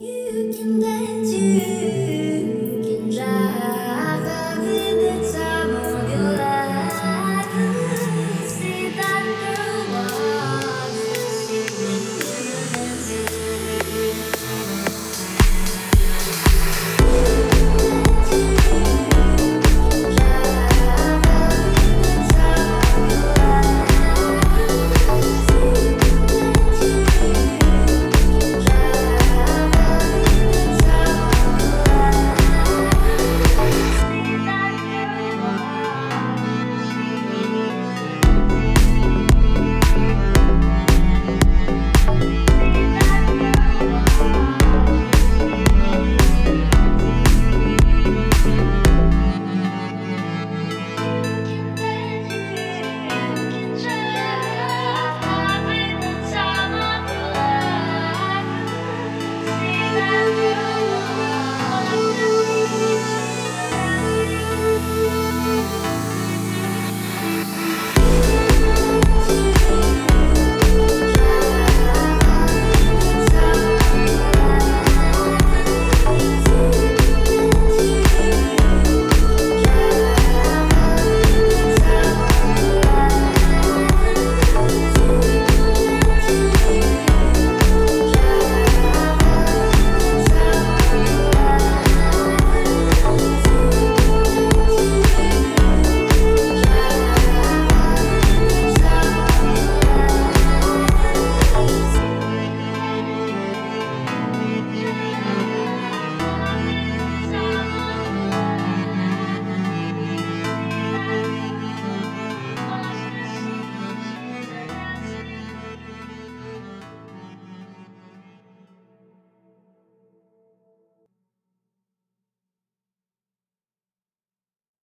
You can